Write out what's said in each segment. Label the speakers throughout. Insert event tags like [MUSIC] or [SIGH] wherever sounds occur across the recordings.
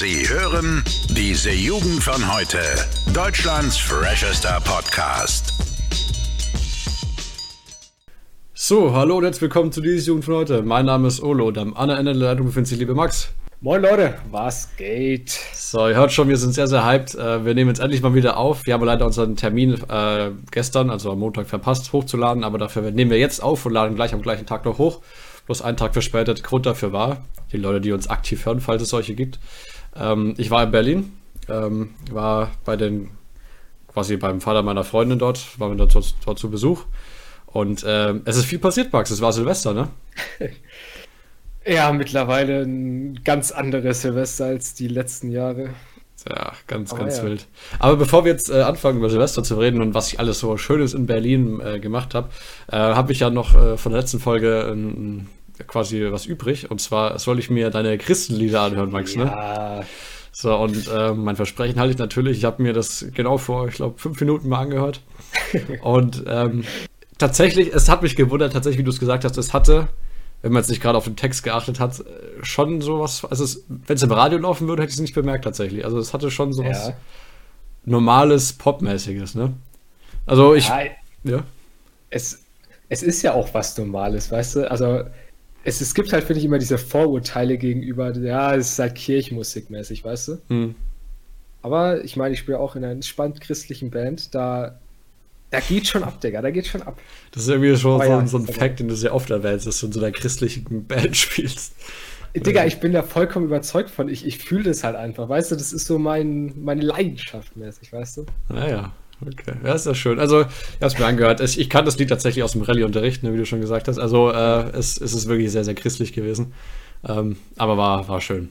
Speaker 1: Sie hören diese Jugend von heute. Deutschlands freshester Podcast.
Speaker 2: So, hallo und herzlich willkommen zu dieser Jugend von heute. Mein Name ist Olo und am anderen Ende der Leitung befindet sich liebe Max.
Speaker 3: Moin Leute, was geht?
Speaker 2: So, ihr hört schon, wir sind sehr, sehr hyped. Äh, wir nehmen jetzt endlich mal wieder auf. Wir haben leider unseren Termin äh, gestern, also am Montag, verpasst, hochzuladen, aber dafür nehmen wir jetzt auf und laden gleich am gleichen Tag noch hoch. Bloß einen Tag verspätet. Grund dafür war, die Leute, die uns aktiv hören, falls es solche gibt. Ähm, ich war in Berlin, ähm, war bei den, quasi beim Vater meiner Freundin dort, war wir dort, dort zu Besuch. Und ähm, es ist viel passiert, Max. Es war Silvester, ne? [LAUGHS]
Speaker 3: Ja, mittlerweile ein ganz anderes Silvester als die letzten Jahre.
Speaker 2: Ja, ganz,
Speaker 3: Aber
Speaker 2: ganz
Speaker 3: ja.
Speaker 2: wild. Aber bevor wir jetzt äh, anfangen, über Silvester zu reden und was ich alles so Schönes in Berlin äh, gemacht habe, äh, habe ich ja noch äh, von der letzten Folge ähm, quasi was übrig. Und zwar soll ich mir deine Christenlieder anhören, Max, ne?
Speaker 3: Ja,
Speaker 2: So, und äh, mein Versprechen halte ich natürlich. Ich habe mir das genau vor, ich glaube, fünf Minuten mal angehört. [LAUGHS] und ähm, tatsächlich, es hat mich gewundert, tatsächlich, wie du es gesagt hast, es hatte, wenn man jetzt nicht gerade auf den Text geachtet hat, äh, schon sowas, also wenn es im Radio laufen würde, hätte ich es nicht bemerkt tatsächlich. Also es hatte schon sowas
Speaker 3: ja.
Speaker 2: normales, popmäßiges, ne? Also ich,
Speaker 3: ja
Speaker 2: ja.
Speaker 3: es, es ist ja auch was Normales, weißt du? Also, es, es gibt halt, finde ich, immer diese Vorurteile gegenüber, ja, es ist halt Kirchenmusik-mäßig, weißt du?
Speaker 2: Hm.
Speaker 3: Aber ich meine, ich spiele auch in einer entspannt christlichen Band, da, da geht schon ab, Digga, da geht schon ab.
Speaker 2: Das ist irgendwie schon so,
Speaker 3: ja,
Speaker 2: ein- so ein Fact, den du sehr oft erwähnst, dass du in so einer christlichen Band spielst.
Speaker 3: Digga, ich bin da vollkommen überzeugt von, ich, ich fühle das halt einfach, weißt du? Das ist so mein, meine Leidenschaft mäßig, weißt du?
Speaker 2: Naja, okay. Ja, ist ja schön. Also, ich habe es mir angehört. Ich, ich kann das Lied tatsächlich aus dem Rallye-Unterricht, ne, wie du schon gesagt hast. Also, äh, es, es ist wirklich sehr, sehr christlich gewesen. Ähm, aber war, war schön.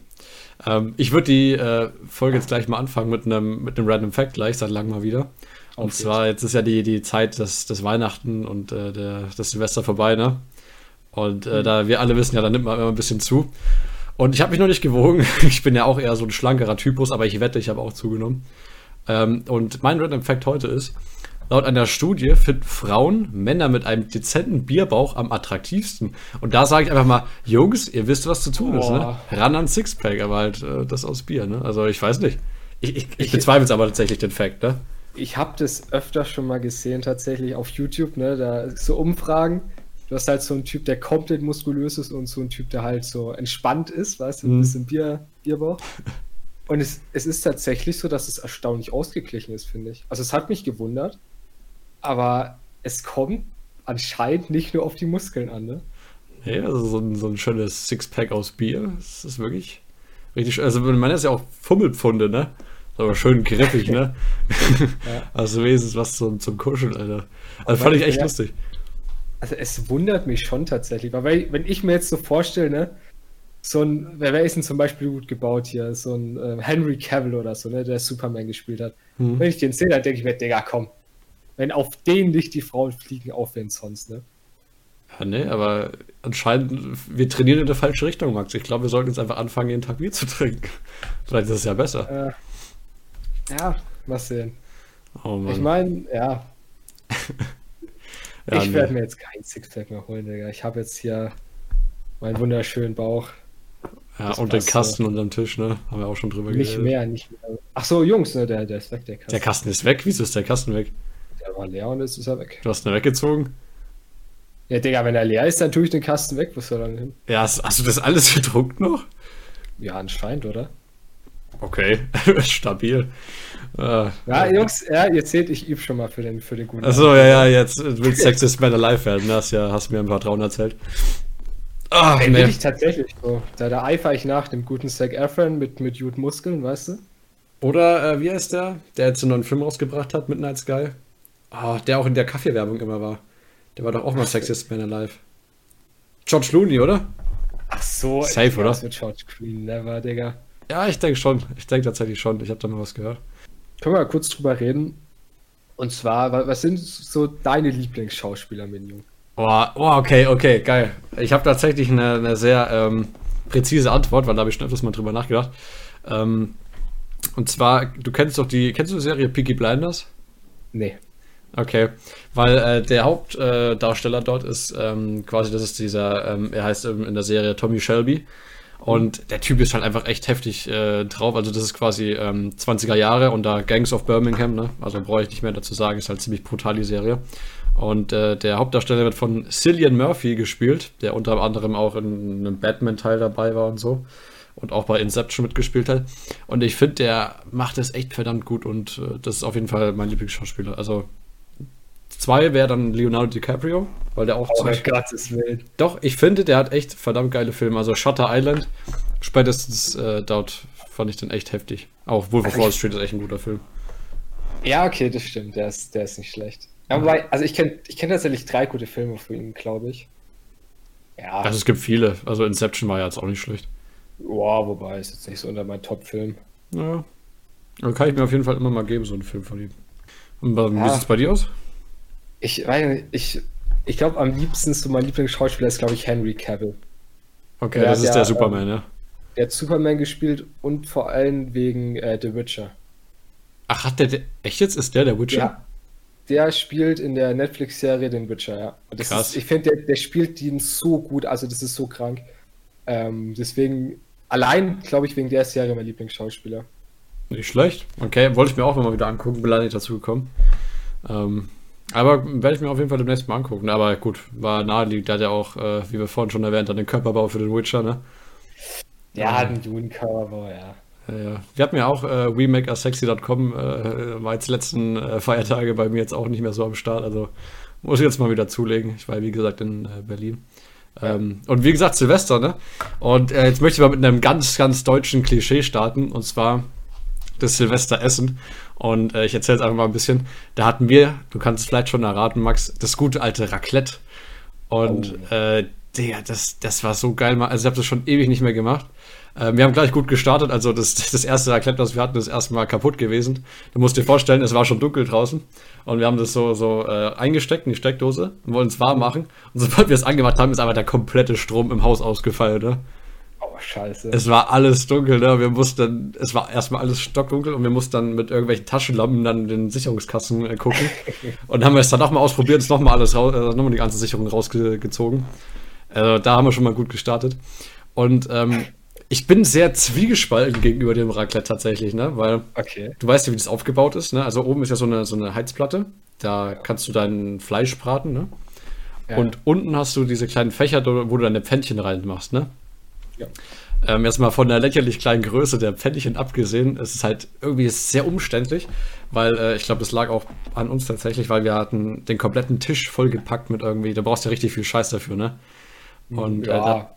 Speaker 2: Ähm, ich würde die äh, Folge jetzt gleich mal anfangen mit einem mit einem Random Fact gleich, seit langem mal wieder. Und
Speaker 3: Auf
Speaker 2: zwar, jetzt ist ja die, die Zeit des, des Weihnachten und äh, der, das Silvester vorbei, ne? Und äh, da wir alle wissen ja, da nimmt man immer ein bisschen zu. Und ich habe mich noch nicht gewogen. [LAUGHS] Ich bin ja auch eher so ein schlankerer Typus, aber ich wette, ich habe auch zugenommen. Ähm, und mein Random Fact heute ist, laut einer Studie finden Frauen Männer mit einem dezenten Bierbauch am attraktivsten. Und da sage ich einfach mal, Jungs, ihr wisst, was zu tun ist, ne?
Speaker 3: Boah.
Speaker 2: Ran an Sixpack, aber halt äh, das aus Bier, ne? Also ich weiß nicht. Ich, ich, ich
Speaker 3: Ich-
Speaker 2: bezweifle es aber tatsächlich den Fact, ne?
Speaker 3: Ich habe das öfter schon mal gesehen, tatsächlich auf YouTube, ne? Da so Umfragen. Du hast halt so einen Typ, der komplett muskulös ist und so einen Typ, der halt so entspannt ist, weißt du, ein
Speaker 2: Mhm.
Speaker 3: bisschen Bier, Bierbauch. [LAUGHS] Und es, es ist tatsächlich so, dass es erstaunlich ausgeglichen ist, finde ich. Also es hat mich gewundert, aber es kommt anscheinend nicht nur auf die Muskeln an, ne?
Speaker 2: Ja, also so ein, so ein schönes Sixpack aus Bier. Das ist wirklich richtig schön. Also man ist ja auch Fummelpfunde, ne? Ist Aber schön griffig, ne? [LAUGHS]
Speaker 3: Ja. [LAUGHS]
Speaker 2: Also wenigstens was zum, zum Kuscheln, Alter. Also
Speaker 3: Aber
Speaker 2: fand ich echt
Speaker 3: ja-
Speaker 2: lustig.
Speaker 3: Also es wundert mich schon tatsächlich, weil wenn ich mir jetzt so vorstelle, ne, so ein, wer, wer ist denn zum Beispiel gut gebaut hier? So ein äh, Henry Cavill oder so, ne, der Superman gespielt hat.
Speaker 2: Hm.
Speaker 3: Wenn ich den sehe, dann denke ich mir, Digga, komm. Wenn auf den nicht die Frauen fliegen, auf wen sonst, ne?
Speaker 2: Ja, nee, aber anscheinend, wir trainieren in der falsche Richtung, Max. Ich glaube, wir sollten jetzt einfach anfangen, jeden Tag Bier zu trinken. [LAUGHS] Vielleicht ist es ja besser.
Speaker 3: Äh, ja, mal sehen.
Speaker 2: Oh Mann.
Speaker 3: Ich meine, ja, [LAUGHS]
Speaker 2: ja,
Speaker 3: ich
Speaker 2: nee.
Speaker 3: werde mir jetzt kein Sixpack mehr holen, Digga. Ich habe jetzt hier meinen wunderschönen Bauch.
Speaker 2: Ja,
Speaker 3: das
Speaker 2: und den Kasten unterm Tisch, ne? Haben wir auch schon drüber
Speaker 3: Nicht mehr, nicht mehr. Ach so, Jungs, ne, der, der ist weg, der Kasten.
Speaker 2: Der Kasten ist weg. Wieso ist der Kasten weg?
Speaker 3: Der war leer und jetzt ist er weg.
Speaker 2: Du hast ihn weggezogen?
Speaker 3: Ja, Digga, wenn er leer ist, dann tue ich den Kasten weg. Wo soll er denn hin?
Speaker 2: Ja, hast, hast du das alles gedruckt noch?
Speaker 3: Ja, anscheinend, oder?
Speaker 2: Okay, [LAUGHS] stabil. Äh,
Speaker 3: Ja, Jungs, ja, ihr seht, ich übe schon mal für den, für den guten.
Speaker 2: Achso, ja, ja, jetzt willst Sexist Man Alive werden. ne? Hast ja, hast mir ein paar Trauen erzählt. Ach,
Speaker 3: Ey,
Speaker 2: nee.
Speaker 3: bin ich tatsächlich so. Da, da eifere ich nach dem guten Zac Efron mit, mit gut Muskeln, weißt du?
Speaker 2: Oder, äh, wie heißt der? Der jetzt einen neuen Film rausgebracht hat, Midnight Sky. Ah, der auch in der Kaffeewerbung immer war. Der war doch auch mal Sexiest Man Alive. George Clooney, oder?
Speaker 3: Ach so.
Speaker 2: Safe, oder?
Speaker 3: Wird George Clooney, never, Digga.
Speaker 2: Ja, ich denke schon. Ich denke tatsächlich schon. Ich habe da mal was gehört.
Speaker 3: Können wir mal kurz drüber reden? Und zwar, wa- was sind so deine Lieblingsschauspieler, Minion?
Speaker 2: Oh, oh okay, okay, geil. Ich habe tatsächlich eine, eine sehr ähm, präzise Antwort, weil da habe ich schon öfters mal drüber nachgedacht. Ähm, und zwar, du kennst doch die, kennst du die Serie Peaky Blinders?
Speaker 3: Nee.
Speaker 2: Okay, weil äh, der Hauptdarsteller äh, dort ist ähm, quasi, das ist dieser, ähm, er heißt ähm, in der Serie Tommy Shelby. Und der Typ ist halt einfach echt heftig äh, drauf. Also das ist quasi ähm, 20er Jahre und da Gangs of Birmingham, ne? Also brauche ich nicht mehr dazu sagen, ist halt ziemlich brutal die Serie. Und äh, der Hauptdarsteller wird von Cillian Murphy gespielt, der unter anderem auch in einem Batman-Teil dabei war und so. Und auch bei Inception mitgespielt hat. Und ich finde, der macht es echt verdammt gut und äh, das ist auf jeden Fall mein Lieblingsschauspieler. Also zwei wäre dann Leonardo DiCaprio, weil der auch.
Speaker 3: Oh mein Gottes Willen.
Speaker 2: Doch, ich finde, der hat echt verdammt geile Filme. Also Shutter Island, spätestens äh, dort fand ich den echt heftig. Auch Wolf of Wall Street ist echt ein guter Film.
Speaker 3: Ja, okay, das stimmt. Der ist, der ist nicht schlecht. Ja, wobei, also ich kenne ich kenn tatsächlich drei gute Filme von ihm, glaube ich.
Speaker 2: Ja. Also es gibt viele. Also Inception war ja jetzt auch nicht schlecht.
Speaker 3: Boah, wobei, ist jetzt nicht so unter meinem Top-Film.
Speaker 2: Ja. Aber kann ich mir auf jeden Fall immer mal geben, so einen Film von ihm. Und wie ja. sieht es bei dir aus?
Speaker 3: Ich weiß nicht, ich, ich glaube, am liebsten so mein Lieblingsschauspieler ist, glaube ich, Henry Cavill.
Speaker 2: Okay, der das ist der, der Superman, ähm, ja.
Speaker 3: Der hat Superman gespielt und vor allem wegen äh, The Witcher.
Speaker 2: Ach, hat der, der, echt jetzt? Ist der der Witcher? Ja,
Speaker 3: der spielt in der Netflix-Serie den Witcher, ja. Krass. Ist, ich finde, der, der spielt den so gut, also das ist so krank. Ähm, deswegen, allein, glaube ich, wegen der Serie mein Lieblingsschauspieler.
Speaker 2: Nicht schlecht. Okay, wollte ich mir auch mal wieder angucken, bin leider nicht dazu gekommen. Ähm, aber werde ich mir auf jeden Fall demnächst mal angucken. Aber gut, war naheliegend. Der hat ja auch, äh, wie wir vorhin schon erwähnt haben, den Körperbau für den Witcher, ne?
Speaker 3: Der hat einen guten Körperbau, ja.
Speaker 2: Ja, Wir hatten ja auch äh, WeMakeUsSexy.com, äh, war jetzt letzten äh, Feiertage bei mir jetzt auch nicht mehr so am Start. Also muss ich jetzt mal wieder zulegen. Ich war, wie gesagt, in äh, Berlin. Ähm, und wie gesagt, Silvester, ne? Und äh, jetzt möchte ich mal mit einem ganz, ganz deutschen Klischee starten. Und zwar das Silvesteressen. Und äh, ich erzähle es einfach mal ein bisschen. Da hatten wir, du kannst es vielleicht schon erraten, Max, das gute alte Raclette. Und oh. äh, der, das, das war so geil. Also ich habe das schon ewig nicht mehr gemacht. Äh, wir haben gleich gut gestartet. Also das, das erste Raclette, was wir hatten, ist erstmal kaputt gewesen. Du musst dir vorstellen, es war schon dunkel draußen. Und wir haben das so, so äh, eingesteckt in die Steckdose und wollen es warm machen. Und sobald wir es angemacht haben, ist einfach der komplette Strom im Haus ausgefallen. Ne?
Speaker 3: Oh, scheiße.
Speaker 2: Es war alles dunkel, ne? Wir mussten, es war erstmal alles stockdunkel und wir mussten dann mit irgendwelchen Taschenlampen dann den Sicherungskassen äh, gucken. [LAUGHS] und haben wir es dann nochmal ausprobiert, ist nochmal alles raus, äh, nochmal die ganze Sicherung rausgezogen. Also da haben wir schon mal gut gestartet. Und ähm, ich bin sehr zwiegespalten gegenüber dem Raclette tatsächlich, ne? Weil
Speaker 3: okay.
Speaker 2: du weißt ja, wie das aufgebaut ist, ne? Also oben ist ja so eine, so eine Heizplatte. Da kannst du dein Fleisch braten, ne? Ja. Und unten hast du diese kleinen Fächer, wo du deine Pfännchen reinmachst, ne? Ja. Ähm, erstmal von der lächerlich kleinen Größe der Pfännchen abgesehen, es ist halt irgendwie sehr umständlich, weil äh, ich glaube, es lag auch an uns tatsächlich, weil wir hatten den kompletten Tisch vollgepackt mit irgendwie, da brauchst du ja richtig viel Scheiß dafür, ne? Und ja. Äh, da,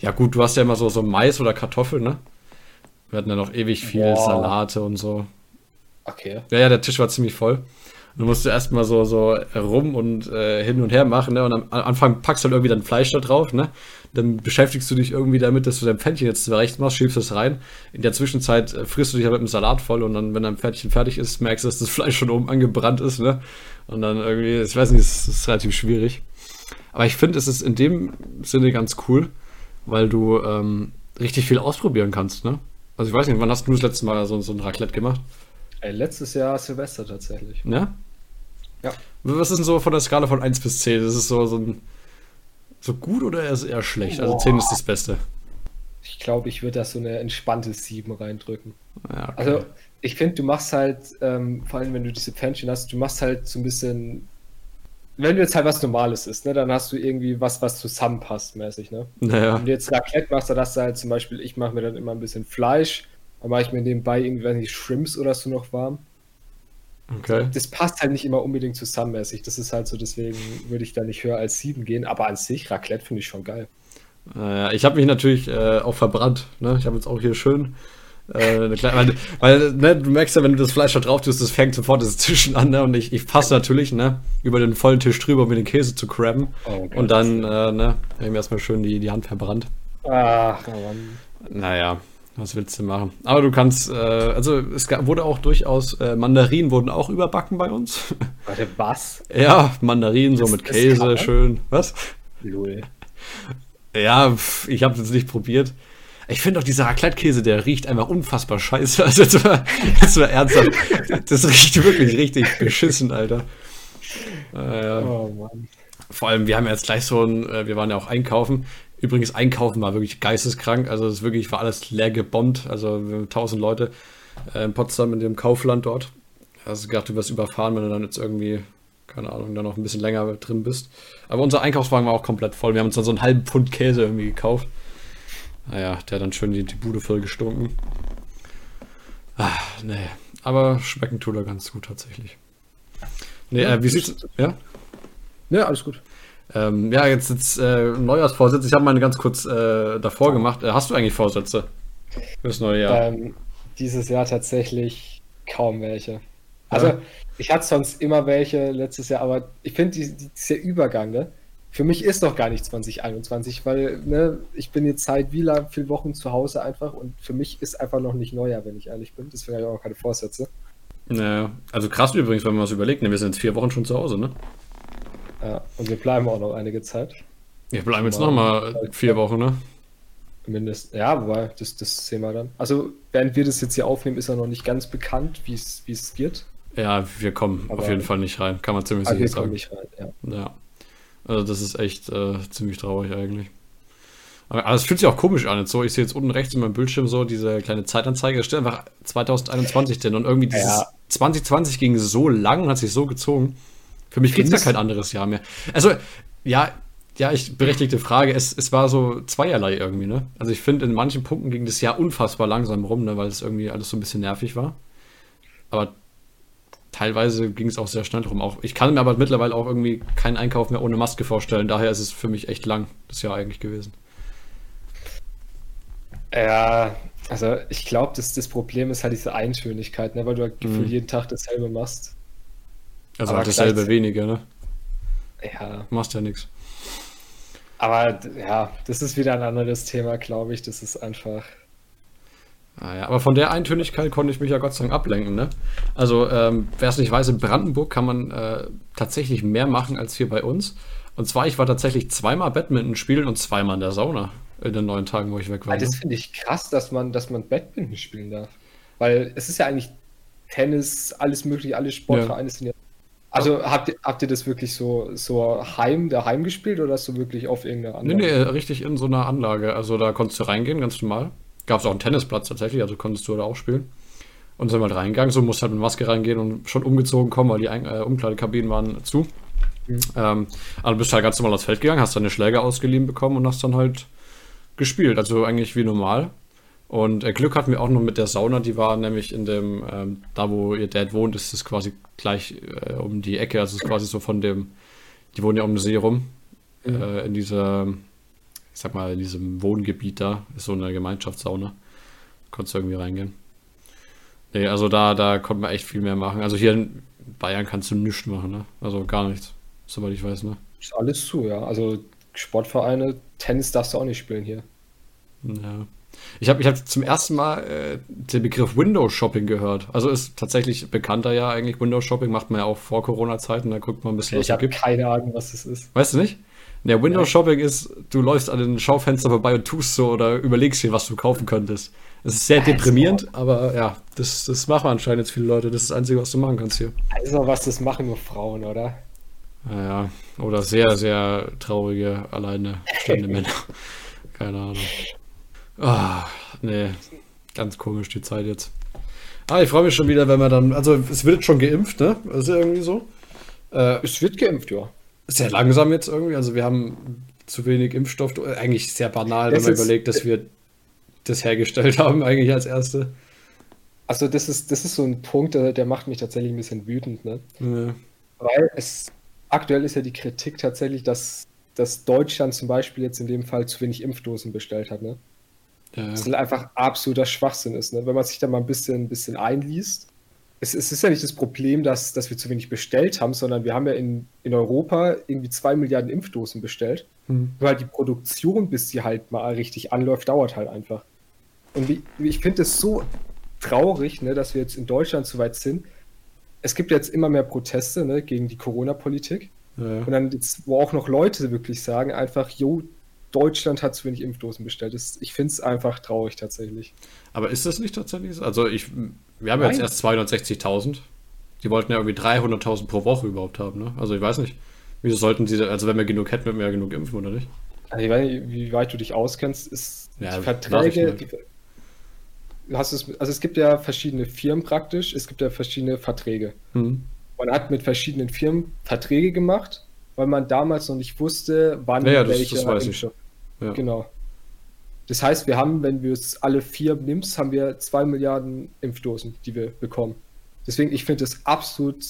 Speaker 2: ja, gut, du hast ja immer so, so Mais oder Kartoffeln, ne? Wir hatten ja noch ewig viel Boah. Salate und so.
Speaker 3: Okay.
Speaker 2: Ja, ja, der Tisch war ziemlich voll. Und du musst erstmal so, so rum und äh, hin und her machen, ne? Und am Anfang packst du halt irgendwie dein Fleisch da drauf, ne? Dann beschäftigst du dich irgendwie damit, dass du dein Pfännchen jetzt zurecht machst, schiebst es rein. In der Zwischenzeit äh, frisst du dich halt mit dem Salat voll und dann, wenn dein Pfännchen fertig ist, merkst du, dass das Fleisch schon oben angebrannt ist, ne? Und dann irgendwie, ich weiß nicht, es ist relativ schwierig. Aber ich finde, es ist in dem Sinne ganz cool, weil du ähm, richtig viel ausprobieren kannst, ne? Also ich weiß nicht, wann hast du das letzte Mal so, so ein Raclette gemacht?
Speaker 3: Ey, letztes Jahr Silvester tatsächlich.
Speaker 2: Ja?
Speaker 3: Ja.
Speaker 2: Was ist denn so von der Skala von 1 bis 10? Ist es so, so, ein, so gut oder eher, eher schlecht? Also 10 ist das Beste.
Speaker 3: Ich glaube, ich würde da so eine entspannte 7 reindrücken.
Speaker 2: Ja, okay.
Speaker 3: Also ich finde, du machst halt, ähm, vor allem wenn du diese Pfännchen hast, du machst halt so ein bisschen wenn du jetzt halt was Normales ist, ne, dann hast du irgendwie was, was zusammenpasst, mäßig, ne?
Speaker 2: Naja.
Speaker 3: Wenn du jetzt Raclette machst, dann hast du halt zum Beispiel, ich mache mir dann immer ein bisschen Fleisch, dann mache ich mir nebenbei irgendwie, weiß nicht, Shrimps oder so noch warm.
Speaker 2: Okay.
Speaker 3: Das passt halt nicht immer unbedingt zusammenmäßig. Das ist halt so, deswegen würde ich da nicht höher als sieben gehen, aber an sich, Raclette finde ich schon geil.
Speaker 2: Naja, ich habe mich natürlich äh, auch verbrannt. Ne? Ich habe jetzt auch hier schön äh, kleine, weil, weil ne, du merkst ja, wenn du das Fleisch da drauf tust, das fängt sofort das Zischen an, ne? Und ich, ich passe natürlich, ne, über den vollen Tisch drüber, um mir den Käse zu crabben. Oh, und dann, äh, ne, habe ich mir erstmal schön die, die Hand verbrannt.
Speaker 3: Ach, Mann.
Speaker 2: Naja, was willst du machen? Aber du kannst, äh, also es wurde auch durchaus, äh, Mandarinen wurden auch überbacken bei uns.
Speaker 3: Warte, was?
Speaker 2: Ja, Mandarinen so mit Käse, schön. Was?
Speaker 3: Lul.
Speaker 2: Ja, pf, ich habe es nicht probiert. Ich finde auch dieser Raclette-Käse, der riecht einfach unfassbar scheiße. [LAUGHS] Also das war, das war ernsthaft. Das riecht wirklich richtig beschissen, Alter. Äh, oh Mann. Vor allem, wir haben jetzt gleich so ein, äh, wir waren ja auch einkaufen. Übrigens, einkaufen war wirklich geisteskrank. Also, es wirklich war alles leer gebombt. Also, wir haben tausend Leute äh, in Potsdam in dem Kaufland dort. Also, gedacht, du wirst überfahren, wenn du dann jetzt irgendwie, keine Ahnung, da noch ein bisschen länger drin bist. Aber unser Einkaufswagen war auch komplett voll. Wir haben uns dann so einen halben Pfund Käse irgendwie gekauft. Naja, der hat dann schön die, die Bude voll gestunken. Ah, nee. Aber schmecken tut er ganz gut tatsächlich. Nee,
Speaker 3: Ja,
Speaker 2: äh, wie sieht's. Ja?
Speaker 3: Ja, alles gut.
Speaker 2: Ähm, ja, jetzt, jetzt äh, Neujahrsvorsitz. Ich habe meine ganz kurz äh, davor gemacht. Äh, hast du eigentlich Vorsätze fürs neue Jahr?
Speaker 3: Ähm, dieses Jahr tatsächlich kaum welche. Also,
Speaker 2: Ja.
Speaker 3: ich hatte sonst immer welche letztes Jahr, aber ich finde, die, die, dieser Übergang, ne? Für mich ist doch gar nicht 2021, weil ne, ich bin jetzt seit wie lang, vielen Wochen zu Hause einfach und für mich ist einfach noch nicht Neujahr, wenn ich ehrlich bin. Deswegen habe ich auch keine Vorsätze.
Speaker 2: Naja, also krass übrigens, wenn man was überlegt. Ne, wir sind jetzt vier Wochen schon zu Hause, ne?
Speaker 3: Ja, und wir bleiben auch noch einige Zeit.
Speaker 2: Wir bleiben jetzt
Speaker 3: Mal-
Speaker 2: nochmal vier Wochen, ne?
Speaker 3: Mindestens. Ja, wobei, das, das sehen wir dann. Also, während wir das jetzt hier aufnehmen, ist ja noch nicht ganz bekannt, wie es wird.
Speaker 2: Ja, wir kommen
Speaker 3: Aber-
Speaker 2: auf jeden Fall nicht rein. Kann man ziemlich
Speaker 3: Aber
Speaker 2: sicher
Speaker 3: wir kommen
Speaker 2: sagen.
Speaker 3: nicht rein, ja.
Speaker 2: Ja. Also das ist echt äh, ziemlich traurig eigentlich. Aber, es fühlt sich auch komisch an. Jetzt so, ich sehe jetzt unten rechts in meinem Bildschirm so diese kleine Zeitanzeige. Da steht einfach 2021 drin. Und irgendwie dieses
Speaker 3: Ja.
Speaker 2: 2020 ging so lang und hat sich so gezogen. Für mich gibt es ja kein anderes Jahr mehr. Also, ja, ja, ich berechtigte Frage. Es, es war so zweierlei irgendwie, ne? Also ich finde, in manchen Punkten ging das Jahr unfassbar langsam rum, ne? Weil es irgendwie alles so ein bisschen nervig war. Aber teilweise ging es auch sehr schnell rum. Auch, ich kann mir aber mittlerweile auch irgendwie keinen Einkauf mehr ohne Maske vorstellen. Daher ist es für mich echt lang, das Jahr eigentlich gewesen.
Speaker 3: Ja, also ich glaube, das, das Problem ist halt diese Eintönigkeit, ne? weil du halt
Speaker 2: Mhm.
Speaker 3: jeden Tag dasselbe machst.
Speaker 2: Also
Speaker 3: Aber
Speaker 2: halt dasselbe weniger, ne?
Speaker 3: Ja,
Speaker 2: Machst ja nichts.
Speaker 3: aber ja, das ist wieder ein anderes Thema, glaube ich. Das ist einfach.
Speaker 2: Ah, ja. Aber von der Eintönigkeit konnte ich mich ja Gott sei Dank ablenken, ne? Also, ähm, wer es nicht weiß, in Brandenburg kann man äh, tatsächlich mehr machen als hier bei uns. Und zwar, ich war tatsächlich zweimal Badminton spielen und zweimal in der Sauna in den neun Tagen, wo ich weg war. Ne?
Speaker 3: das finde ich krass, dass man, dass man Badminton spielen darf. Weil es ist ja eigentlich Tennis, alles mögliche, alle Sportvereine sind ja. Also habt ihr, habt ihr das wirklich so, so heim, daheim gespielt oder hast du wirklich auf irgendeiner
Speaker 2: Nee,
Speaker 3: anderen?
Speaker 2: nee, äh, richtig in so einer Anlage. Also da konntest du reingehen, ganz normal. Gab es auch einen Tennisplatz tatsächlich, also konntest du da auch spielen. Und sind halt reingegangen, so musst halt mit Maske reingehen und schon umgezogen kommen, weil die Ein äh, Umkleidekabinen waren zu.
Speaker 3: Mhm.
Speaker 2: Ähm, aber du bist halt ganz normal aufs Feld gegangen, hast deine Schläger ausgeliehen bekommen und hast dann halt gespielt. Also eigentlich wie normal. Und äh, Glück hatten wir auch noch mit der Sauna, die war nämlich in dem, ähm, da wo ihr Dad wohnt, ist es quasi gleich äh, um die Ecke. Also es ist quasi so von dem, die wohnen ja um den See rum.
Speaker 3: Mhm.
Speaker 2: Äh, in dieser, ich sag mal, in diesem Wohngebiet da ist so eine Gemeinschaftssauna. Konntest du irgendwie reingehen. Nee, also da, da konnte man echt viel mehr machen. Also hier in Bayern kannst du nichts machen, ne? Also gar nichts, soweit ich weiß, ne?
Speaker 3: Ist alles zu, ja. Also Sportvereine, Tennis darfst du auch nicht spielen hier.
Speaker 2: Ja. Ich habe ich hab zum ersten Mal äh, den Begriff Window Shopping gehört. Also ist tatsächlich bekannter ja eigentlich. Window Shopping macht man ja auch vor Corona-Zeiten. Da guckt man ein bisschen, was
Speaker 3: Ich habe keine Ahnung, was das ist.
Speaker 2: Weißt du nicht? Der Window
Speaker 3: Ja.
Speaker 2: Shopping ist, du läufst an den Schaufenster vorbei und tust so oder überlegst dir, was du kaufen könntest. Es ist sehr
Speaker 3: Also-
Speaker 2: deprimierend, aber ja, das, das machen anscheinend jetzt viele Leute. Das ist das Einzige, was du machen kannst hier.
Speaker 3: Also was, das machen nur Frauen, oder?
Speaker 2: Naja, oder sehr, sehr traurige, alleine stehende [LAUGHS] Männer. Keine Ahnung. Ah, nee, ganz komisch die Zeit jetzt. Ah, ich freue mich schon wieder, wenn wir dann, also es wird schon geimpft, ne? Ist ja irgendwie so. Äh,
Speaker 3: Es wird geimpft, ja.
Speaker 2: Sehr langsam jetzt irgendwie. Also wir haben zu wenig Impfstoff. Eigentlich sehr banal, wenn man
Speaker 3: ist-
Speaker 2: überlegt, dass wir das hergestellt [LAUGHS] haben, eigentlich als erste.
Speaker 3: Also das ist, das ist so ein Punkt, der, der macht mich tatsächlich ein bisschen wütend, ne?
Speaker 2: Ja.
Speaker 3: Weil es aktuell ist ja die Kritik tatsächlich, dass, dass Deutschland zum Beispiel jetzt in dem Fall zu wenig Impfdosen bestellt hat, ne?
Speaker 2: Ja.
Speaker 3: Das einfach absoluter Schwachsinn ist, ne? Wenn man sich da mal ein bisschen, ein bisschen einliest. Es, es ist ja nicht das Problem, dass, dass wir zu wenig bestellt haben, sondern wir haben ja in, in Europa irgendwie zwei Milliarden Impfdosen bestellt.
Speaker 2: Hm.
Speaker 3: Nur halt die Produktion, bis die halt mal richtig anläuft, dauert halt einfach. Und wie, wie- ich finde es so traurig, ne, dass wir jetzt in Deutschland so weit sind. Es gibt jetzt immer mehr Proteste ne, gegen die Corona-Politik.
Speaker 2: Ja.
Speaker 3: Und dann jetzt, wo auch noch Leute wirklich sagen, einfach, jo, Deutschland hat zu wenig Impfdosen bestellt. Das, ich finde es einfach traurig tatsächlich.
Speaker 2: Aber ist das nicht tatsächlich so? Also ich, wir haben ja jetzt
Speaker 3: Nein.
Speaker 2: erst 260.000. Die wollten ja irgendwie 300.000 pro Woche überhaupt haben, ne? Also ich weiß nicht. Wieso sollten sie, also wenn wir genug hätten, würden wir ja genug impfen, oder nicht?
Speaker 3: Also ich weiß nicht, wie weit du dich auskennst, ist
Speaker 2: Ja,
Speaker 3: Verträge. Die, du hast es, also es gibt ja verschiedene Firmen praktisch, es gibt ja verschiedene Verträge.
Speaker 2: Hm.
Speaker 3: Man hat mit verschiedenen Firmen Verträge gemacht, weil man damals noch nicht wusste, wann
Speaker 2: Ja, ja, das-
Speaker 3: welcher
Speaker 2: das weiß ich. Ja.
Speaker 3: Genau. Das heißt, wir haben, wenn wir es alle vier nimmst, haben wir zwei Milliarden Impfdosen, die wir bekommen. Deswegen, ich finde es absolut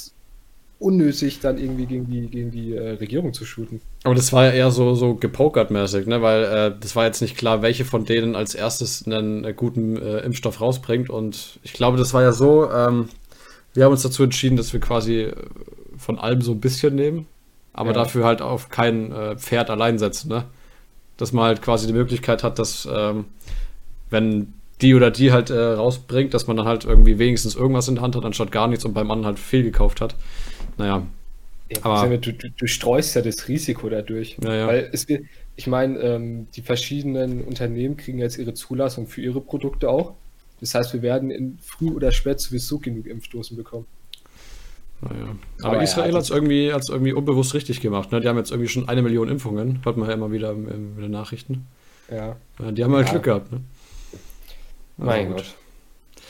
Speaker 3: unnötig, dann irgendwie gegen die, gegen die äh, Regierung zu shooten.
Speaker 2: Aber das war ja eher so, so gepokert-mäßig, ne? Weil äh, das war jetzt nicht klar, welche von denen als erstes einen äh, guten äh, Impfstoff rausbringt. Und ich glaube, das war ja so, ähm, wir haben uns dazu entschieden, dass wir quasi äh, von allem so ein bisschen nehmen, aber
Speaker 3: Ja.
Speaker 2: dafür halt auf kein äh, Pferd allein setzen, ne? Dass man halt quasi die Möglichkeit hat, dass, ähm, wenn die oder die halt äh, rausbringt, dass man dann halt irgendwie wenigstens irgendwas in der Hand hat, anstatt gar nichts und beim anderen halt viel gekauft hat. Naja,
Speaker 3: Ja,
Speaker 2: Aber-
Speaker 3: du, du, du streust ja das Risiko dadurch.
Speaker 2: Ja.
Speaker 3: Weil es ich meine, ähm, die verschiedenen Unternehmen kriegen jetzt ihre Zulassung für ihre Produkte auch. Das heißt, wir werden in früh oder spät sowieso genug Impfdosen bekommen.
Speaker 2: Naja. Aber,
Speaker 3: Aber
Speaker 2: Israel
Speaker 3: ja,
Speaker 2: hat es irgendwie, hat's irgendwie unbewusst richtig gemacht. Ne? Die haben jetzt irgendwie schon eine Million Impfungen. Hört man ja immer wieder in, in den Nachrichten.
Speaker 3: Ja,
Speaker 2: die haben halt
Speaker 3: Ja.
Speaker 2: Glück gehabt. Ne?
Speaker 3: Mein
Speaker 2: gut.
Speaker 3: Gott.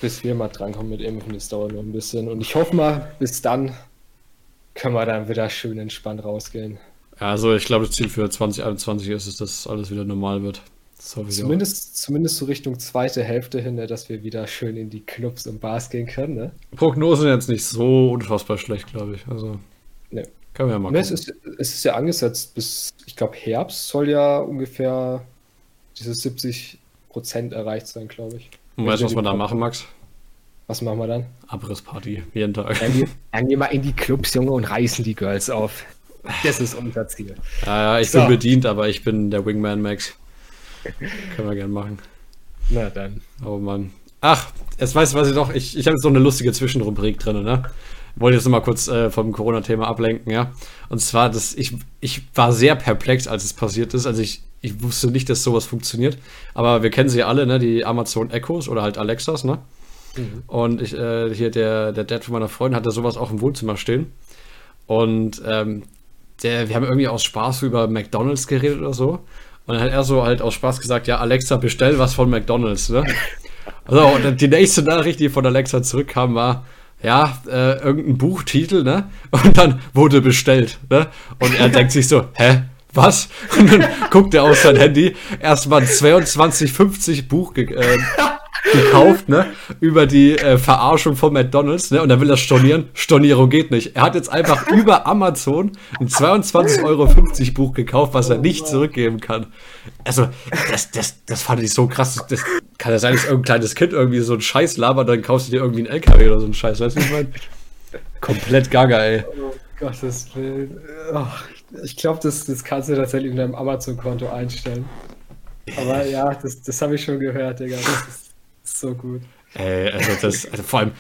Speaker 3: Bis wir mal drankommen mit Impfen, das dauert noch ein bisschen. Und ich hoffe mal, bis dann können wir dann wieder schön entspannt rausgehen.
Speaker 2: Also ich glaube, das Ziel für 2021 ist es, dass alles wieder normal wird. Auch.
Speaker 3: Zumindest, zumindest so Richtung zweite Hälfte hin, ne, dass wir wieder schön in die Clubs und Bars gehen können. Ne?
Speaker 2: Prognosen jetzt nicht so unfassbar schlecht, glaube ich. Also
Speaker 3: Ne.
Speaker 2: können wir ja mal
Speaker 3: Ne, es,
Speaker 2: gucken.
Speaker 3: ist, es ist ja angesetzt bis, ich glaube, Herbst soll ja ungefähr diese 70 Prozent erreicht sein, glaube ich.
Speaker 2: Und weißt du, was wir da machen, Max?
Speaker 3: Was machen wir dann?
Speaker 2: Abrissparty, jeden Tag.
Speaker 3: Dann, gehen- dann gehen wir in die Clubs, Junge, und reißen die Girls auf. Das ist unser Ziel.
Speaker 2: Ja, ja, ich
Speaker 3: So.
Speaker 2: bin bedient, aber ich bin der Wingman, Max. [LAUGHS] können wir gern machen.
Speaker 3: Na dann.
Speaker 2: Oh Mann. Ach, jetzt weiß, weiß ich doch, ich, ich habe jetzt noch eine lustige Zwischenrubrik drin, ne? Wollte jetzt noch mal kurz äh, vom Corona-Thema ablenken, ja. Und zwar, dass ich, ich war sehr perplex, als es passiert ist. Also ich, ich wusste nicht, dass sowas funktioniert. Aber wir kennen sie ja alle, ne? Die Amazon Echos oder halt Alexas, ne? Und ich, äh, hier der, der Dad von meiner Freundin hatte sowas auch im Wohnzimmer stehen. Und ähm, der, wir haben irgendwie aus Spaß über McDonalds geredet oder so. Und dann hat er so halt aus Spaß gesagt, ja, Alexa, bestell was von McDonalds, ne? Also, und dann die nächste Nachricht, die von Alexa zurückkam, war, ja, äh, irgendein Buchtitel, ne? Und dann wurde bestellt, ne? Und er denkt sich so, hä? Was? Und dann guckt er auf sein Handy, erstmal ein 22,50 Buch äh, gekauft, ne? Über die äh, Verarschung von McDonalds, ne? Und dann will er stornieren. Stornierung geht nicht. Er hat jetzt einfach [LAUGHS] über Amazon ein 22,50 Euro Buch gekauft, was er nicht zurückgeben kann. Also, das, das, das fand ich so krass. Das kann ja sein, dass irgendein kleines Kind irgendwie so einen Scheiß labert, dann kaufst du dir irgendwie einen LKW oder so einen Scheiß, weißt du, was ich meine? Komplett gaga, ey.
Speaker 3: Oh Gottes Willen. Ach, ich glaube, das, das kannst du tatsächlich in deinem Amazon-Konto einstellen. Aber ja, das, das habe ich schon gehört, Digga. Das ist so gut.
Speaker 2: Ey, also das, also vor allem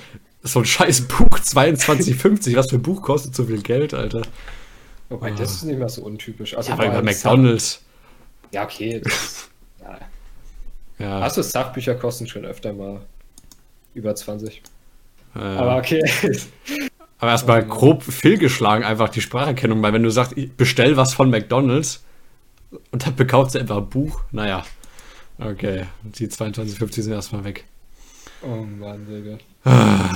Speaker 2: so ein scheiß Buch, 22,50, was für ein Buch kostet so viel Geld, Alter?
Speaker 3: Wobei, das ist nicht mehr so untypisch. Also
Speaker 2: Ja, aber
Speaker 3: allem
Speaker 2: McDonalds.
Speaker 3: Ja, okay. Das, [LAUGHS] ja.
Speaker 2: Ja,
Speaker 3: Also Sachbücher kosten schon öfter mal über 20.
Speaker 2: äh,
Speaker 3: Aber
Speaker 2: aber,
Speaker 3: okay.
Speaker 2: erstmal grob fehlgeschlagen, einfach die Spracherkennung, weil wenn du sagst, ich bestell was von McDonalds und dann bekaufst du einfach ein Buch, naja. Okay, die 22,50 sind erstmal weg.
Speaker 3: Oh Mann, Digga.
Speaker 2: Ah.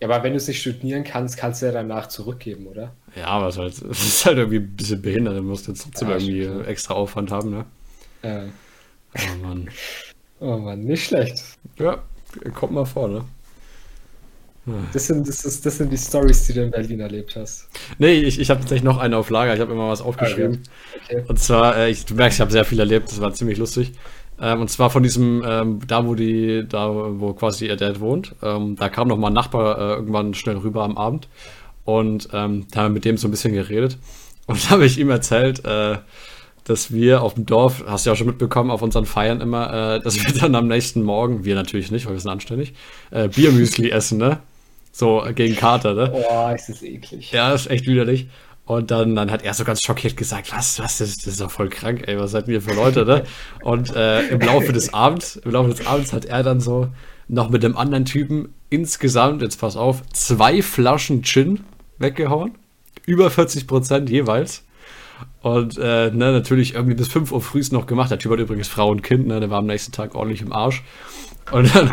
Speaker 3: Ja, aber wenn du es nicht studieren kannst, kannst du ja danach zurückgeben, oder?
Speaker 2: Ja, aber es ist halt, [LAUGHS] es ist halt irgendwie ein bisschen behindert, du musst jetzt trotzdem
Speaker 3: Ja,
Speaker 2: irgendwie
Speaker 3: stimmt,
Speaker 2: extra Aufwand haben, ne?
Speaker 3: Ja.
Speaker 2: Oh Mann.
Speaker 3: Oh Mann, nicht schlecht.
Speaker 2: Ja, kommt mal vor, ne?
Speaker 3: Das sind, das, ist, das sind die Stories, die du in Berlin erlebt hast.
Speaker 2: Nee, ich, ich habe tatsächlich noch eine auf Lager, ich habe immer was aufgeschrieben.
Speaker 3: Okay.
Speaker 2: Und zwar, äh, ich, du merkst, ich habe sehr viel erlebt, das war ziemlich lustig. Ähm, und zwar von diesem, ähm, da wo die, da wo quasi ihr Dad wohnt, ähm, da kam noch mal ein Nachbar äh, irgendwann schnell rüber am Abend und ähm, da haben wir mit dem so ein bisschen geredet. Und [LAUGHS] da habe ich ihm erzählt, äh, dass wir auf dem Dorf, hast du ja auch schon mitbekommen, auf unseren Feiern immer, äh, dass wir [LAUGHS] dann am nächsten Morgen, wir natürlich nicht, weil wir sind anständig, äh, Biermüsli essen, ne? So gegen Kater, ne?
Speaker 3: Oh, ist das eklig.
Speaker 2: Ja, ist echt widerlich. Und dann, dann hat er so ganz schockiert gesagt, was, was, das, ist doch voll krank, ey, was seid ihr für Leute, ne? Und äh, im Laufe des Abends, im Laufe des Abends hat er dann so noch mit dem anderen Typen insgesamt, jetzt pass auf, zwei Flaschen Gin weggehauen. Über 40 Prozent jeweils. Und äh, ne, natürlich irgendwie bis 5 Uhr früh noch gemacht. Der Typ hat übrigens Frau und Kind, ne? Der war am nächsten Tag ordentlich im Arsch. Und dann,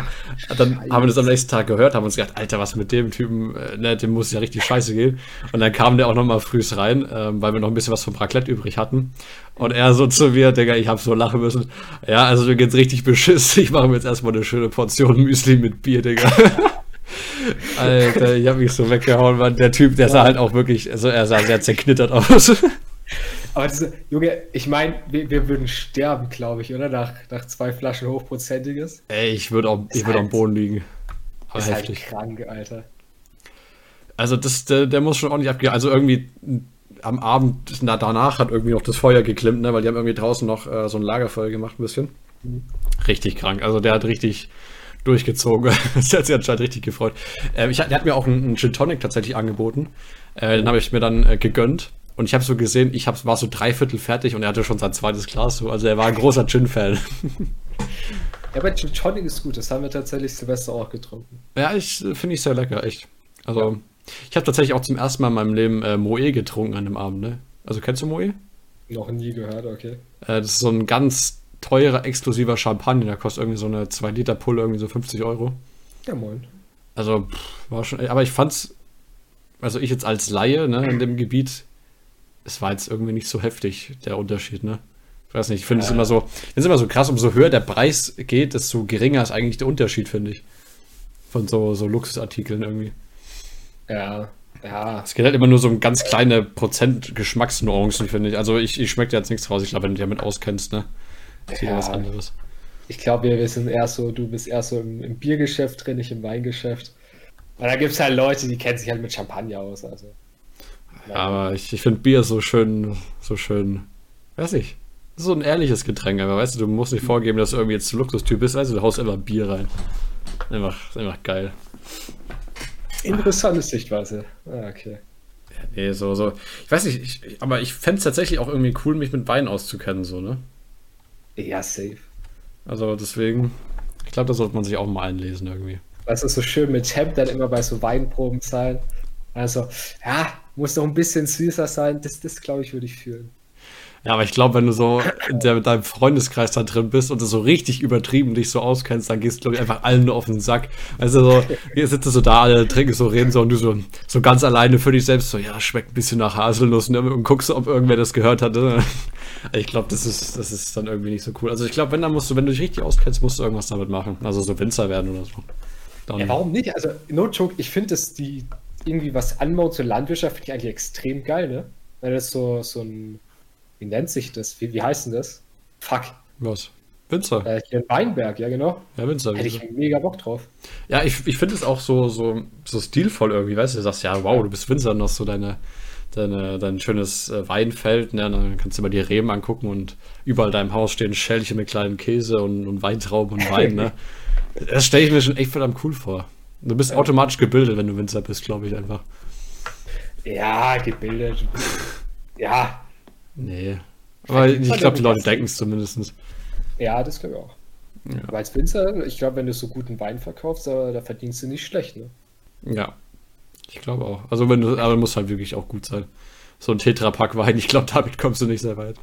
Speaker 2: dann haben wir das am nächsten Tag gehört, haben uns gedacht, Alter, was mit dem Typen, äh, ne, dem muss ja richtig scheiße gehen. Und dann kam der auch nochmal früh rein, ähm, weil wir noch ein bisschen was vom Raclette übrig hatten. Und er so zu mir, Digga, ich hab so lachen müssen. Ja, also mir geht's richtig beschissen. Ich mache mir jetzt erstmal eine schöne Portion Müsli mit Bier, Digga. [LAUGHS] Alter, ich hab mich so weggehauen, weil der Typ, der sah halt auch wirklich, also er sah sehr zerknittert aus. [LAUGHS]
Speaker 3: Aber diese, Junge, ich meine, wir, wir, würden sterben, glaube ich, oder? Nach, nach zwei Flaschen Hochprozentiges.
Speaker 2: Ey, ich würde auch, ich würd am Boden liegen.
Speaker 3: Aber ist halt heftig. halt krank, Alter.
Speaker 2: Also das, der, der muss schon ordentlich abgehen. Also irgendwie am Abend na, danach hat irgendwie noch das Feuer geklimmt, ne? weil die haben irgendwie draußen noch äh, so ein Lagerfeuer gemacht, ein bisschen. Mhm. Richtig krank. Also der hat richtig durchgezogen. [LAUGHS] das hat sich anscheinend richtig gefreut. Äh, ich, der hat mir auch einen, einen Gin Tonic tatsächlich angeboten. Äh, den habe ich mir dann äh, gegönnt. Und ich habe so gesehen, ich hab, war so dreiviertel fertig und er hatte schon sein zweites Glas. So. Also er war ein großer Gin-Fan. [LAUGHS]
Speaker 3: Ja, aber Gin Tonic ist gut. Das haben wir tatsächlich Silvester auch getrunken.
Speaker 2: Ja, ich äh, finde ich sehr lecker, echt. Also ja. ich habe tatsächlich auch zum ersten Mal in meinem Leben äh, Moe getrunken an dem Abend. Ne? Also kennst du Moe?
Speaker 3: Noch nie gehört, okay.
Speaker 2: Äh, das ist so ein ganz teurer, exklusiver Champagner. Der kostet irgendwie so eine 2 Liter Pulle, irgendwie so 50 Euro.
Speaker 3: Ja, moin.
Speaker 2: Also, pff, war schon, aber ich fand's, also ich jetzt als Laie, ne, in dem Gebiet, es war jetzt irgendwie nicht so heftig, der Unterschied, ne? Ich weiß nicht, ich finde es immer so, es immer so krass, umso höher der Preis geht, desto geringer ist eigentlich der Unterschied, finde ich. Von so, so Luxusartikeln irgendwie.
Speaker 3: Ja, ja.
Speaker 2: Es geht halt immer nur so um ganz kleine Prozent Geschmacksnuancen, finde ich. Also ich, ich schmecke jetzt nichts raus. Ich glaube, wenn du dich damit auskennst, ne?
Speaker 3: ist ja. was anderes. Ich glaube, wir sind eher so, du bist eher so im, im Biergeschäft drin, nicht im Weingeschäft. Und da gibt es halt Leute, die kennen sich halt mit Champagner aus. Also.
Speaker 2: Aber ich, ich finde Bier so schön, so schön, weiß ich. So ein ehrliches Getränk, aber weißt du, du musst nicht vorgeben, dass du irgendwie jetzt Luxustyp bist, also du haust immer Bier rein. Einfach, einfach geil.
Speaker 3: Interessante Sichtweise. Ah, okay.
Speaker 2: Ja, nee, so, so. Ich weiß nicht, ich, aber ich fände es tatsächlich auch irgendwie cool, mich mit Wein auszukennen, so, ne?
Speaker 3: Ja, safe.
Speaker 2: Also deswegen, ich glaube, da sollte man sich auch mal einlesen irgendwie.
Speaker 3: Was ist so schön mit Temp dann immer bei so Weinproben sein. Also, ja, muss noch ein bisschen süßer sein. Das, das glaube ich, würde ich fühlen.
Speaker 2: Ja, aber ich glaube, wenn du so in der, deinem Freundeskreis da drin bist und du so richtig übertrieben dich so auskennst, dann gehst du, glaube ich, einfach allen nur auf den Sack. Also so, [LAUGHS] hier sitzt du so da, alle trinken so, reden so und du so, so ganz alleine für dich selbst so, ja, schmeckt ein bisschen nach Haselnuss ne? und guckst, ob irgendwer das gehört hat. Ne? Ich glaube, das ist, das ist dann irgendwie nicht so cool. Also ich glaube, wenn dann musst du, wenn du dich richtig auskennst, musst du irgendwas damit machen. Also so Winzer werden oder so.
Speaker 3: Dann ja, warum nicht? Also, no joke, ich finde, dass die irgendwie was anbaut zur Landwirtschaft, finde ich eigentlich extrem geil, ne? Weil das so, so ein, wie nennt sich das? Wie, wie heißt denn das? Fuck.
Speaker 2: Was? Winzer.
Speaker 3: Äh, hier in Weinberg, ja genau.
Speaker 2: Ja, Winzer.
Speaker 3: Hätte ich mega Bock drauf.
Speaker 2: Ja, ich, ich finde es auch so, so, so stilvoll irgendwie, weißt du, du sagst, ja, wow, du bist Winzer und hast so deine, deine, dein schönes äh, Weinfeld, ne? dann kannst du mal die Reben angucken und überall deinem Haus stehen Schälchen mit kleinen Käse und, und Weintrauben und Wein, ne? [LAUGHS] Das stelle ich mir schon echt verdammt cool vor. Du bist ja. automatisch gebildet, wenn du Winzer bist, glaube ich einfach.
Speaker 3: Ja, gebildet. ja.
Speaker 2: Nee. Aber ich glaube, die Leute denken es zumindest.
Speaker 3: Ja, das glaube ich auch. Ja. Aber als Winzer, ich glaube, wenn du so guten Wein verkaufst, da, da verdienst du nicht schlecht, ne?
Speaker 2: Ja. Ich glaube auch. Also wenn du, aber muss halt wirklich auch gut sein. So ein Tetrapack Wein, ich glaube, damit kommst du nicht sehr weit.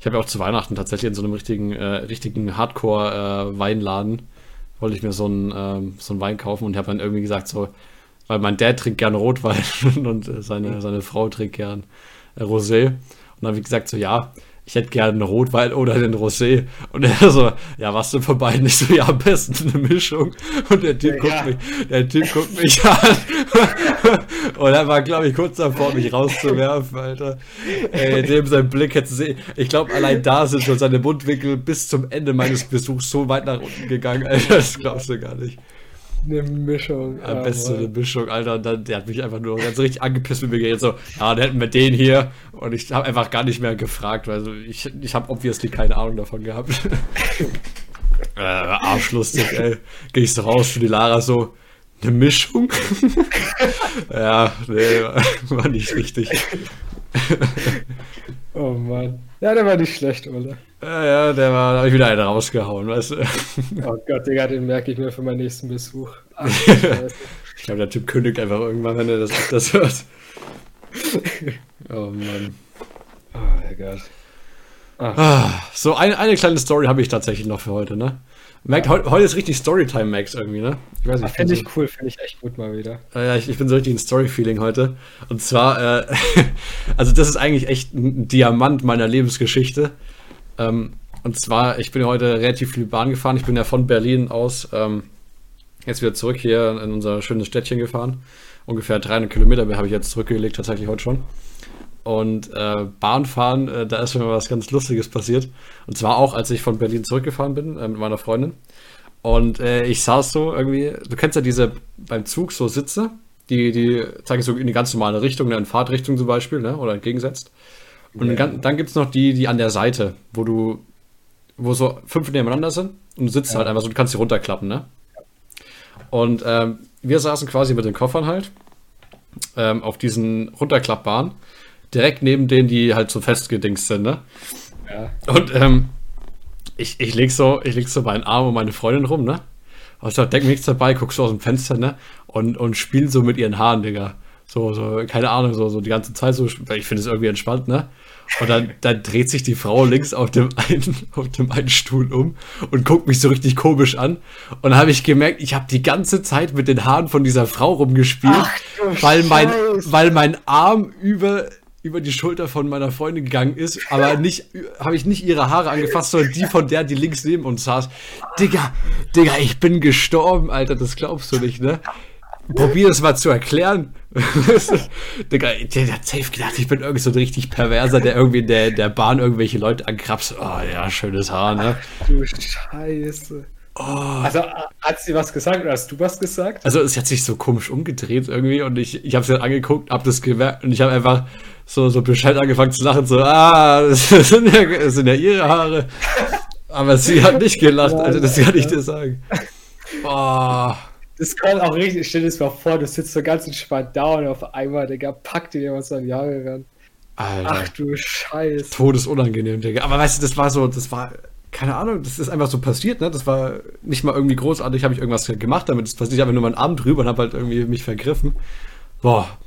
Speaker 2: Ich habe ja auch zu Weihnachten tatsächlich in so einem richtigen, äh, richtigen Hardcore-Weinladen, äh, wollte ich mir so einen, ähm, so einen Wein kaufen und habe dann irgendwie gesagt, so, weil mein Dad trinkt gerne Rotwein [LAUGHS] und äh, seine, seine Frau trinkt gern äh, Rosé. Und dann habe ich gesagt, so, ja, ich hätte gerne einen Rotwein oder einen Rosé. Und er so, ja, was denn von beiden? Ich so, ja, am besten eine Mischung. Und der Typ, ja. guckt, mich, der typ guckt mich [LAUGHS] an. Und er war, glaube ich, kurz davor, mich rauszuwerfen, Alter. Ey, dem sein Blick hätte sie, ich glaube, allein da sind schon seine Mundwinkel bis zum Ende meines Besuchs so weit nach unten gegangen, Alter. Das glaubst du gar nicht
Speaker 3: eine Mischung.
Speaker 2: Am besten eine Mischung, Alter. Und dann, der hat mich einfach nur ganz richtig angepisst mit mir geredet. So, ja, dann hätten wir den hier. Und ich habe einfach gar nicht mehr gefragt, weil so, ich, ich habe obviously keine Ahnung davon gehabt. [LAUGHS] äh, arschlustig, ey. Geh ich so raus für die Lara so, eine Mischung? [LAUGHS] ja, nee, war nicht richtig. [LAUGHS]
Speaker 3: oh Mann. Ja, der war nicht schlecht, oder?
Speaker 2: Ja, ja, der war, da habe ich wieder einen rausgehauen, weißt du. [LAUGHS]
Speaker 3: Oh Gott, Digga, den merke ich mir für meinen nächsten Besuch. Ach,
Speaker 2: ich glaube, der Typ kündigt einfach irgendwann, wenn er das, das hört. Oh Mann.
Speaker 3: Gott.
Speaker 2: Ah, so eine, eine kleine Story habe ich tatsächlich noch für heute, ne? Merkt, heute, heute ist richtig Storytime, Max, irgendwie, ne?
Speaker 3: Ich weiß nicht. Finde ich cool, finde ich echt gut mal wieder.
Speaker 2: Ja, ich, ich bin so richtig in Story-Feeling heute. Und zwar, äh, [LAUGHS] also das ist eigentlich echt ein Diamant meiner Lebensgeschichte. Ähm, und zwar, ich bin heute relativ viel Bahn gefahren. Ich bin ja von Berlin aus ähm, jetzt wieder zurück hier in unser schönes Städtchen gefahren. Ungefähr 300 Kilometer habe ich jetzt zurückgelegt, tatsächlich heute schon. Und äh, Bahnfahren, äh, da ist mir was ganz Lustiges passiert. Und zwar auch, als ich von Berlin zurückgefahren bin äh, mit meiner Freundin. Und äh, ich saß so irgendwie, du kennst ja diese beim Zug so Sitze, die, die zeige ich so in die ganz normale Richtung, ne, in Fahrtrichtung zum Beispiel, ne, oder entgegensetzt. Und yeah. dann, dann gibt es noch die, die an der Seite, wo du, wo so fünf nebeneinander sind und du sitzt ja. halt einfach so, du kannst sie runterklappen, ne? Und ähm, wir saßen quasi mit den Koffern halt ähm, auf diesen runterklappbaren direkt neben denen, die halt so festgedingst sind, ne? Ja. Und ähm, ich, ich leg so, ich leg so meinen Arm um meine Freundin rum, ne? Und ich denk mir nichts dabei, guckst so aus dem Fenster, ne? Und, und spiel so mit ihren Haaren, Digga. So, so, keine Ahnung, so, so die ganze Zeit so, ich finde es irgendwie entspannt, ne? Und dann, [LAUGHS] dann dreht sich die Frau links auf dem einen, [LAUGHS] auf dem einen Stuhl um und guckt mich so richtig komisch an. Und dann habe ich gemerkt, ich habe die ganze Zeit mit den Haaren von dieser Frau rumgespielt, Ach, weil mein, weil mein Arm über über die Schulter von meiner Freundin gegangen ist, aber nicht, habe ich nicht ihre Haare angefasst, sondern die von der, die links neben uns saß. Digga, Digga, ich bin gestorben, Alter, das glaubst du nicht, ne? Probier es mal zu erklären. [LAUGHS] Digga, der hat safe gedacht, ich bin irgendwie so ein richtig perverser, der irgendwie in der, der Bahn irgendwelche Leute ankrapst. Oh ja, schönes Haar, ne?
Speaker 3: Ach, du Scheiße. Oh. Also hat sie was gesagt oder hast du was gesagt?
Speaker 2: Also es hat sich so komisch umgedreht irgendwie und ich, ich habe sie angeguckt, hab das gemerkt und ich habe einfach so, so Bescheid angefangen zu lachen, so, ah, [LAUGHS] das sind ja, das sind ja ihre Haare. Aber sie hat nicht gelacht, also das kann ich dir sagen.
Speaker 3: Boah. Das kommt auch richtig, stell dir das mal vor, du sitzt so ganz entspannt da und auf einmal, Digga, packt dir jemand so an die Haare ran. Alter. Ach du Scheiße.
Speaker 2: Todesunangenehm, Digga. Aber weißt du, das war so, das war keine Ahnung, das ist einfach so passiert, ne? Das war nicht mal irgendwie großartig, habe ich irgendwas gemacht, damit es passiert. Ich habe nur meinen Arm drüber und habe halt irgendwie mich vergriffen. Boah,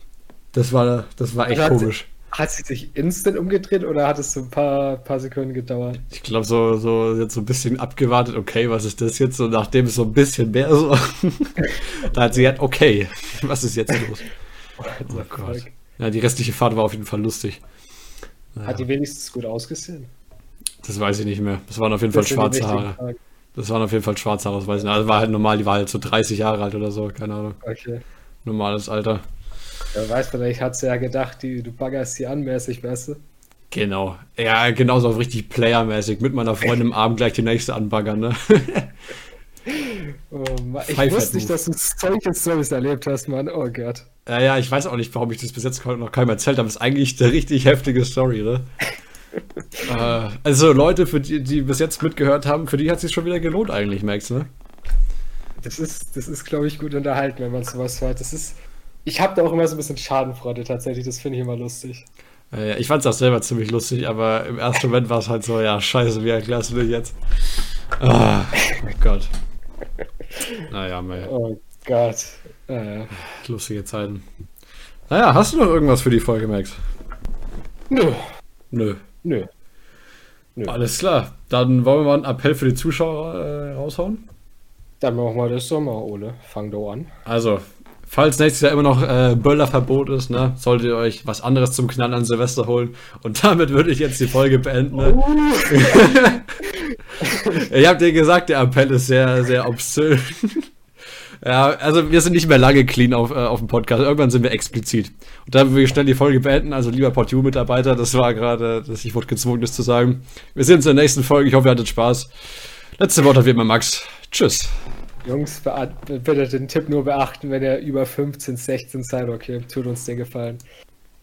Speaker 2: das war, das war echt hat komisch.
Speaker 3: Sie, hat sie sich instant umgedreht oder hat es so ein paar, paar Sekunden gedauert?
Speaker 2: Ich glaube, so, so jetzt so ein bisschen abgewartet, okay, was ist das jetzt? So nachdem es so ein bisschen mehr so. [LAUGHS] da hat sie gesagt, okay, [LAUGHS] was ist jetzt los? Oh, oh Gott. Ja, die restliche Fahrt war auf jeden Fall lustig.
Speaker 3: Hat die wenigstens gut ausgesehen?
Speaker 2: Das weiß ich nicht mehr. Das waren auf jeden das Fall schwarze Haare. Das waren auf jeden Fall schwarze Haare, das weiß ich nicht. Also war halt normal, die war halt so 30 Jahre alt oder so, keine Ahnung. Okay. Normales Alter.
Speaker 3: Ja, weiß vielleicht hat sie ja gedacht, die, du baggerst sie an mäßig, weißt du?
Speaker 2: Genau. Ja, genauso richtig playermäßig. Mit meiner Freundin im Arm gleich die nächste anbaggern, ne? [LAUGHS]
Speaker 3: oh, ich Five wusste nicht, dass du solche Stories erlebt hast, Mann. Oh Gott.
Speaker 2: Ja, ja, ich weiß auch nicht, warum ich das bis jetzt noch keinem erzählt habe. Das ist eigentlich eine richtig heftige Story, ne? [LAUGHS] äh, also Leute, für die, die bis jetzt mitgehört haben, für die hat es sich schon wieder gelohnt eigentlich, merkst du, ne?
Speaker 3: Das ist, das ist, glaube ich, gut unterhalten, wenn man sowas hört. Das ist, ich habe da auch immer so ein bisschen Schadenfreude tatsächlich, das finde ich immer lustig.
Speaker 2: Äh, ich fand es auch selber ziemlich lustig, aber im ersten Moment war es halt so, ja, scheiße, wie erklärst du dir jetzt? Oh, oh [LAUGHS] Gott. Naja, mei.
Speaker 3: Oh Gott. Naja.
Speaker 2: Lustige Zeiten. Naja, hast du noch irgendwas für die Folge, Max?
Speaker 3: Nö.
Speaker 2: Nö. Nö. Nö. Alles klar. Dann wollen wir mal einen Appell für die Zuschauer äh, raushauen.
Speaker 3: Dann machen wir das doch mal, Ole. Fang doch an.
Speaker 2: Also, falls nächstes Jahr immer noch äh, Böllerverbot ist, ne, solltet ihr euch was anderes zum Knallen an Silvester holen. Und [LAUGHS] damit würde ich jetzt die Folge beenden. Ne? Oh. ich hab dir gesagt, der Appell ist sehr, sehr obszön. [LAUGHS] Ja, also wir sind nicht mehr lange clean auf, äh, auf dem Podcast. Irgendwann sind wir explizit. Und da will ich schnell die Folge beenden. Also lieber PodU-Mitarbeiter, das war gerade, dass ich wurde gezwungen, das zu sagen. Wir sehen uns in der nächsten Folge. Ich hoffe, ihr hattet Spaß. Letzte Wort hat wie immer Max. Tschüss.
Speaker 3: Jungs, bitte den Tipp nur beachten, wenn ihr über 15, 16 seid. Okay, tut uns den Gefallen.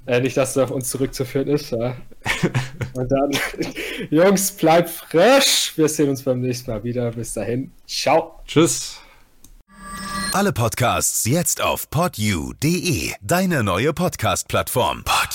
Speaker 3: Äh, nicht, dass es auf uns zurückzuführen ist. Ja. [LAUGHS] Und dann, [LAUGHS] Jungs, bleibt fresh. Wir sehen uns beim nächsten Mal wieder. Bis dahin. Ciao.
Speaker 2: Tschüss.
Speaker 1: Alle Podcasts jetzt auf podyou.de, deine neue Podcast-Plattform. Pod